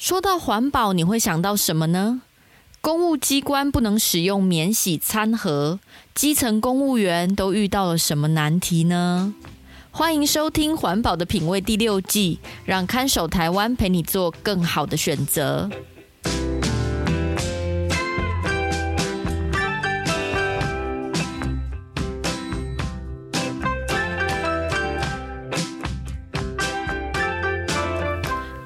说到环保，你会想到什么呢？公务机关不能使用免洗餐盒，基层公务员都遇到了什么难题呢？欢迎收听《环保的品味》第六季，让看守台湾陪你做更好的选择。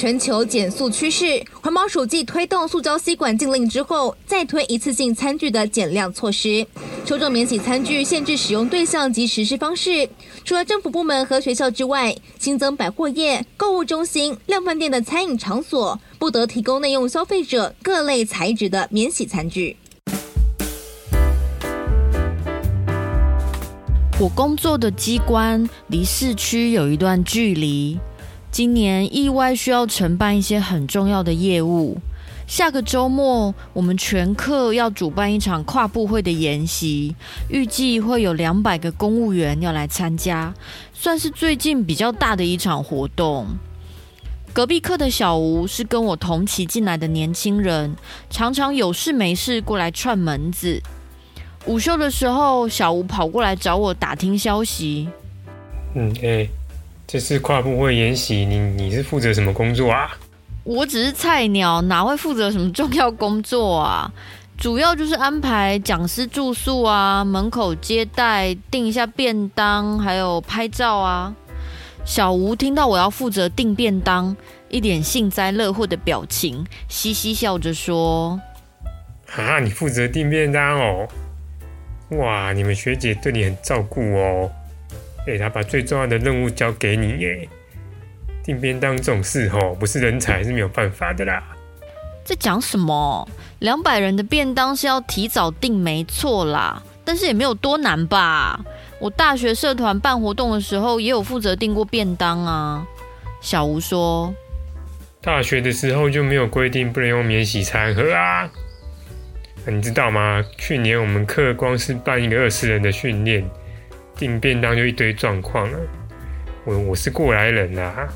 全球减速趋势，环保署继推动塑胶吸管禁令之后，再推一次性餐具的减量措施，抽中免洗餐具限制使用对象及实施方式。除了政府部门和学校之外，新增百货业、购物中心、量贩店的餐饮场所不得提供内用消费者各类材质的免洗餐具。我工作的机关离市区有一段距离。今年意外需要承办一些很重要的业务。下个周末，我们全课要主办一场跨部会的研习，预计会有两百个公务员要来参加，算是最近比较大的一场活动。隔壁课的小吴是跟我同期进来的年轻人，常常有事没事过来串门子。午休的时候，小吴跑过来找我打听消息。嗯，哎、这次跨部会演习，你你是负责什么工作啊？我只是菜鸟，哪会负责什么重要工作啊？主要就是安排讲师住宿啊，门口接待，订一下便当，还有拍照啊。小吴听到我要负责订便当，一脸幸灾乐祸的表情，嘻嘻笑着说：“啊，你负责订便当哦？哇，你们学姐对你很照顾哦。”给他把最重要的任务交给你耶，订便当这种事吼，不是人才是没有办法的啦。在讲什么？两百人的便当是要提早订，没错啦，但是也没有多难吧？我大学社团办活动的时候，也有负责订过便当啊。小吴说，大学的时候就没有规定不能用免洗餐盒啊。你知道吗？去年我们课光是办一个二十人的训练。订便当就一堆状况了，我我是过来人啊。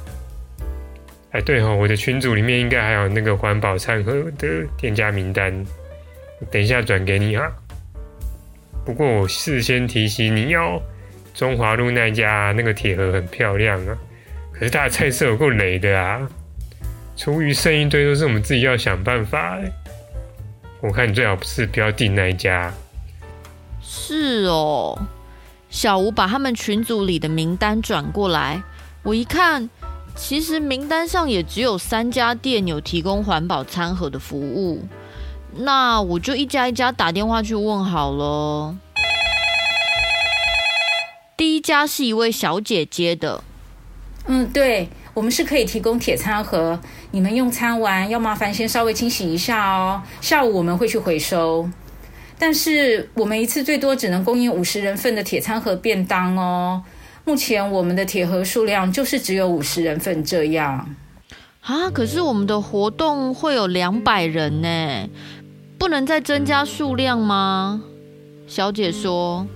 哎，对哦，我的群组里面应该还有那个环保餐盒的店家名单，等一下转给你哈。不过我事先提醒你哦，中华路那家那个铁盒很漂亮啊，可是它的菜色有够雷的啊，厨余剩一堆都是我们自己要想办法。我看你最好不是不要订那一家。是哦。小吴把他们群组里的名单转过来，我一看，其实名单上也只有三家店有提供环保餐盒的服务，那我就一家一家打电话去问好了。第一家是一位小姐姐的，嗯，对，我们是可以提供铁餐盒，你们用餐完要麻烦先稍微清洗一下哦，下午我们会去回收。但是我们一次最多只能供应五十人份的铁餐盒便当哦。目前我们的铁盒数量就是只有五十人份这样。啊，可是我们的活动会有两百人呢，不能再增加数量吗？小姐说：“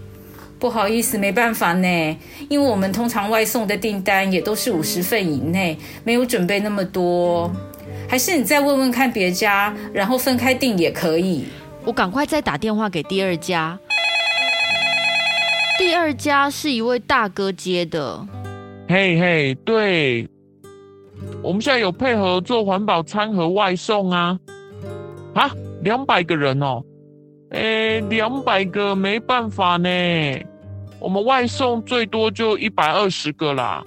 不好意思，没办法呢，因为我们通常外送的订单也都是五十份以内，没有准备那么多。还是你再问问看别家，然后分开订也可以。”我赶快再打电话给第二家，第二家是一位大哥接的。嘿嘿，对，我们现在有配合做环保餐盒外送啊。啊，两百个人哦，诶，两百个没办法呢，我们外送最多就一百二十个啦。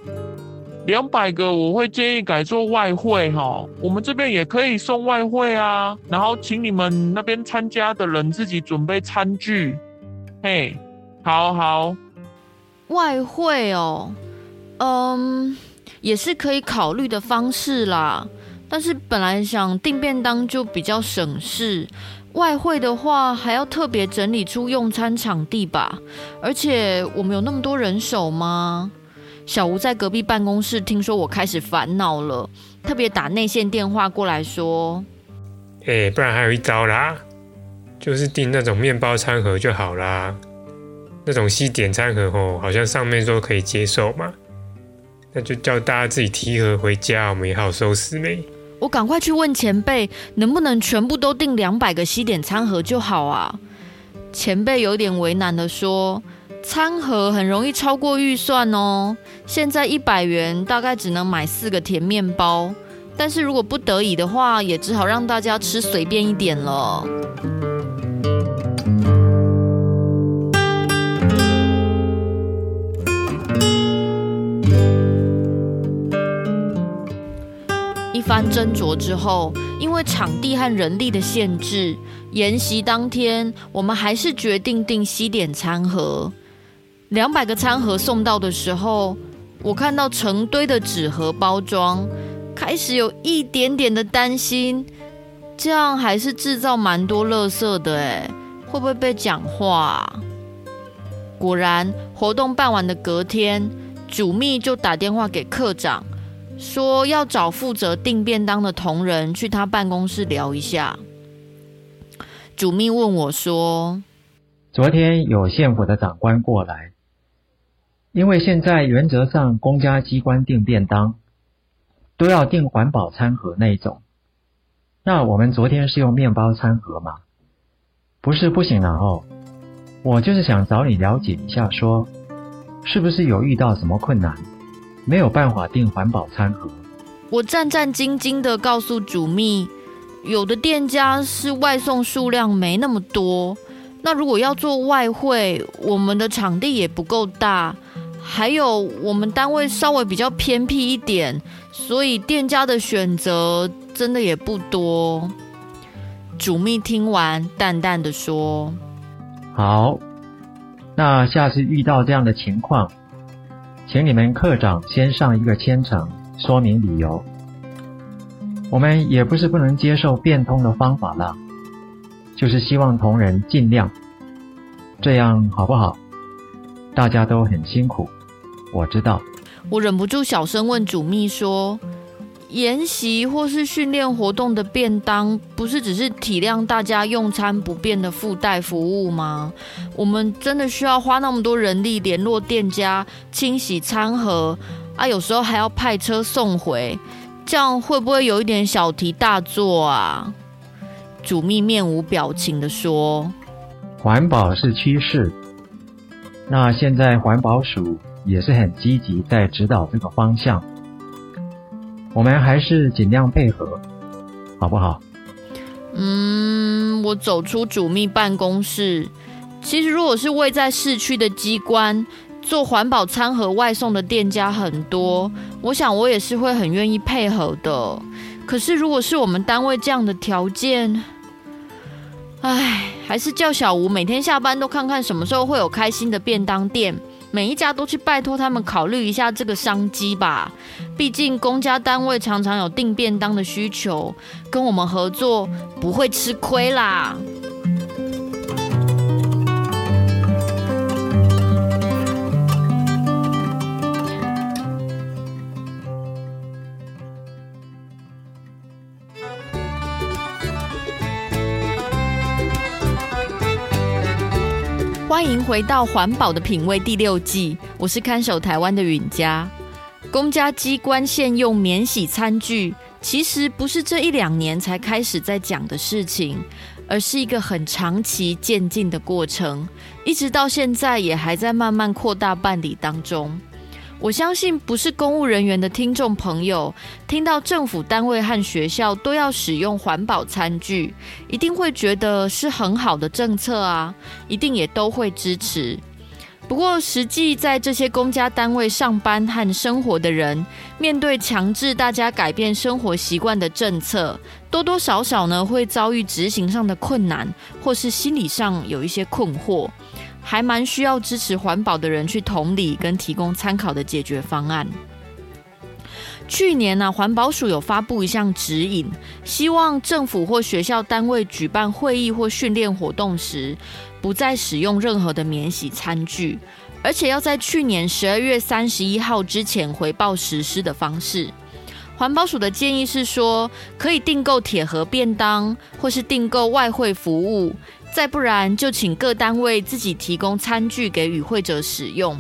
两百个，我会建议改做外汇哈，我们这边也可以送外汇啊，然后请你们那边参加的人自己准备餐具，嘿，好好，外汇哦，嗯，也是可以考虑的方式啦，但是本来想订便当就比较省事，外汇的话还要特别整理出用餐场地吧？而且我们有那么多人手吗？小吴在隔壁办公室听说我开始烦恼了，特别打内线电话过来说：“哎、欸，不然还有一招啦，就是订那种面包餐盒就好啦。那种西点餐盒哦，好像上面说可以接受嘛，那就叫大家自己提盒回家，我们也好收拾呗。”我赶快去问前辈，能不能全部都订两百个西点餐盒就好啊？前辈有点为难的说：“餐盒很容易超过预算哦，现在一百元大概只能买四个甜面包，但是如果不得已的话，也只好让大家吃随便一点了。”一番斟酌之后，因为场地和人力的限制，研习当天我们还是决定订西点餐盒。两百个餐盒送到的时候，我看到成堆的纸盒包装，开始有一点点的担心，这样还是制造蛮多垃圾的哎，会不会被讲话啊？果然，活动办完的隔天，主秘就打电话给课长。说要找负责订便当的同仁去他办公室聊一下。主秘问我说：“昨天有县府的长官过来，因为现在原则上公家机关订便当都要订环保餐盒那种，那我们昨天是用面包餐盒嘛？不是不行了哦。我就是想找你了解一下说，是不是有遇到什么困难？”没有办法订环保餐盒，我战战兢兢地告诉主秘，有的店家是外送数量没那么多，那如果要做外汇，我们的场地也不够大，还有我们单位稍微比较偏僻一点，所以店家的选择真的也不多。主秘听完，淡淡的说：“好，那下次遇到这样的情况。”请你们课长先上一个签呈，说明理由。我们也不是不能接受变通的方法了，就是希望同仁尽量，这样好不好？大家都很辛苦，我知道。我忍不住小声问主秘说。研习或是训练活动的便当，不是只是体谅大家用餐不便的附带服务吗？我们真的需要花那么多人力联络店家、清洗餐盒啊？有时候还要派车送回，这样会不会有一点小题大做啊？主秘面无表情地说：“环保是趋势，那现在环保署也是很积极在指导这个方向。”我们还是尽量配合，好不好？嗯，我走出主秘办公室。其实，如果是位在市区的机关，做环保餐盒外送的店家很多，我想我也是会很愿意配合的。可是，如果是我们单位这样的条件，唉，还是叫小吴每天下班都看看什么时候会有开心的便当店。每一家都去拜托他们考虑一下这个商机吧，毕竟公家单位常常有订便当的需求，跟我们合作不会吃亏啦。欢迎回到《环保的品味》第六季，我是看守台湾的允嘉。公家机关现用免洗餐具，其实不是这一两年才开始在讲的事情，而是一个很长期渐进的过程，一直到现在也还在慢慢扩大办理当中。我相信不是公务人员的听众朋友，听到政府单位和学校都要使用环保餐具，一定会觉得是很好的政策啊，一定也都会支持。不过，实际在这些公家单位上班和生活的人，面对强制大家改变生活习惯的政策，多多少少呢会遭遇执行上的困难，或是心理上有一些困惑。还蛮需要支持环保的人去同理跟提供参考的解决方案。去年呢、环保署有发布一项指引，希望政府或学校单位举办会议或训练活动时，不再使用任何的免洗餐具，而且要在去年十二月三十一号之前回报实施的方式。环保署的建议是说，可以订购铁盒便当，或是订购外汇服务，再不然就请各单位自己提供餐具给与会者使用。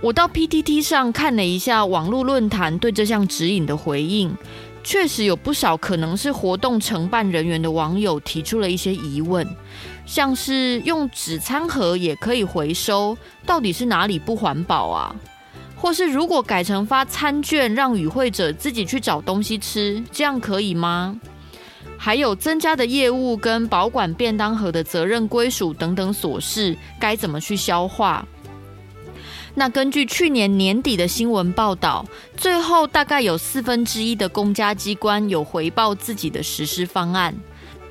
我到 PTT 上看了一下网络论坛对这项指引的回应，确实有不少可能是活动承办人员的网友提出了一些疑问，像是用纸餐盒也可以回收，到底是哪里不环保啊？或是如果改成发餐券，让与会者自己去找东西吃，这样可以吗？还有增加的业务跟保管便当盒的责任归属等等琐事，该怎么去消化？那根据去年年底的新闻报道，最后大概有四分之一的公家机关有回报自己的实施方案，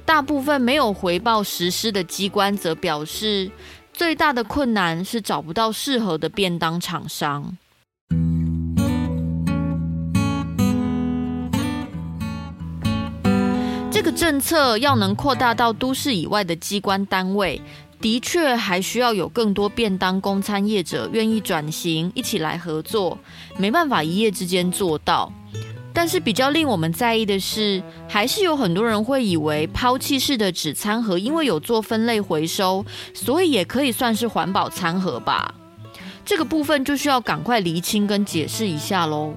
大部分没有回报实施的机关则表示，最大的困难是找不到适合的便当厂商。政策要能扩大到都市以外的机关单位。的确，还需要有更多便当供餐业者愿意转型，一起来合作。没办法一夜之间做到，但是比较令我们在意的是，还是有很多人会以为抛弃式的纸餐盒，因为有做分类回收，所以也可以算是环保餐盒吧？这个部分就需要赶快厘清跟解释一下喽。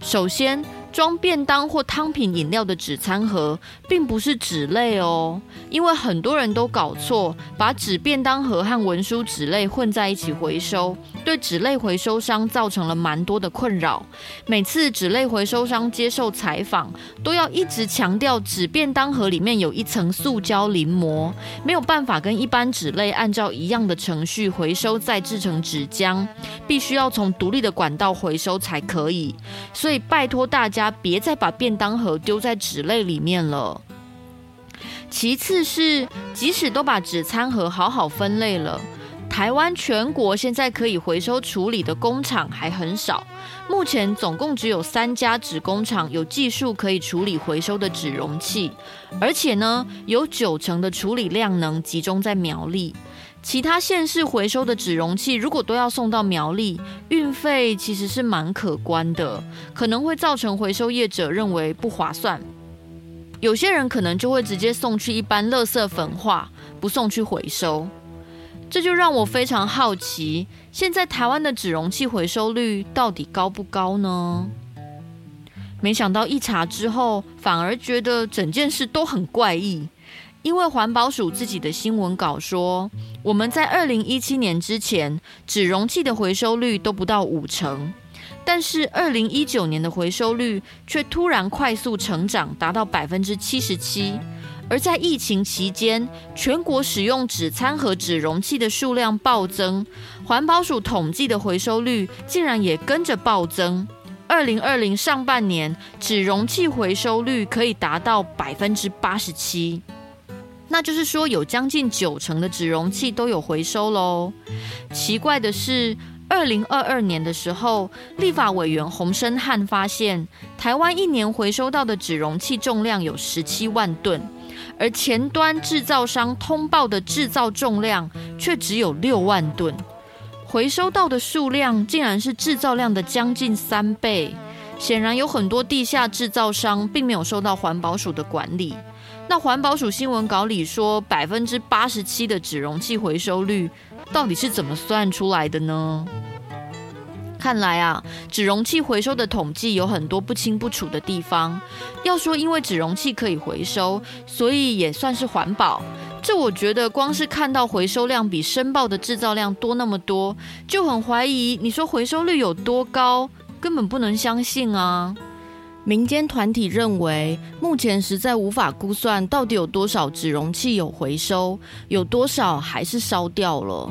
首先，装便当或汤品饮料的纸餐盒，并不是纸类哦，因为很多人都搞错，把纸便当盒和文书纸类混在一起回收，对纸类回收商造成了蛮多的困扰。每次纸类回收商接受采访，都要一直强调纸便当盒里面有一层塑胶临膜，没有办法跟一般纸类按照一样的程序回收再制成纸浆，必须要从独立的管道回收才可以。所以拜托大家。家别再把便当盒丢在纸类里面了。其次是，即使都把纸餐盒好好分类了，台湾全国现在可以回收处理的工厂还很少。目前总共只有三家纸工厂有技术可以处理回收的纸容器，而且呢，有九成的处理量能集中在苗栗。其他县市回收的纸容器，如果都要送到苗栗，运费其实是蛮可观的，可能会造成回收业者认为不划算。有些人可能就会直接送去一般垃圾焚化，不送去回收。这就让我非常好奇，现在台湾的纸容器回收率到底高不高呢？没想到一查之后，反而觉得整件事都很怪异。因为环保署自己的新闻稿说，我们在二零一七年之前，纸容器的回收率都不到五成，但是二零一九年的回收率却突然快速成长，达到百分之七十七。而在疫情期间，全国使用纸餐盒纸容器的数量暴增，环保署统计的回收率竟然也跟着暴增。二零二零上半年，纸容器回收率可以达到百分之八十七。那就是说，有将近九成的纸容器都有回收喽。奇怪的是，二零二二年的时候，立法委员洪申汉发现，台湾一年回收到的纸容器重量有十七万吨，而前端制造商通报的制造重量却只有六万吨，回收到的数量竟然是制造量的将近三倍。显然，有很多地下制造商并没有受到环保署的管理。那环保署新闻稿里说，百分之八十七的纸容器回收率，到底是怎么算出来的呢？看来啊，纸容器回收的统计有很多不清不楚的地方。要说因为纸容器可以回收，所以也算是环保，这我觉得光是看到回收量比申报的制造量多那么多，就很怀疑。你说回收率有多高，根本不能相信啊。民间团体认为，目前实在无法估算到底有多少纸容器有回收，有多少还是烧掉了。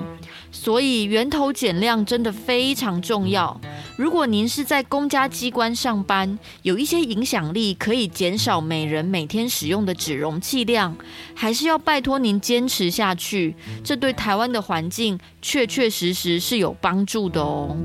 所以源头减量真的非常重要。如果您是在公家机关上班，有一些影响力，可以减少每人每天使用的纸容器量，还是要拜托您坚持下去。这对台湾的环境确确实实是有帮助的哦。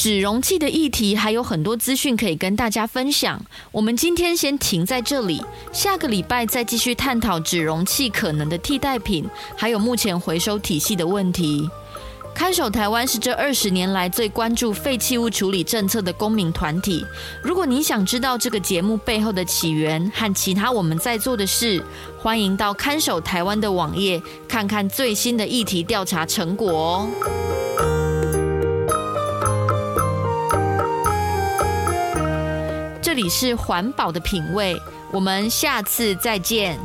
纸容器的议题还有很多资讯可以跟大家分享，我们今天先停在这里，下个礼拜再继续探讨纸容器可能的替代品，还有目前回收体系的问题。看守台湾是这二十年来最关注废弃物处理政策的公民团体。如果你想知道这个节目背后的起源和其他我们在做的事，欢迎到看守台湾的网页看看最新的议题调查成果哦。是环保的品味，我们下次再见。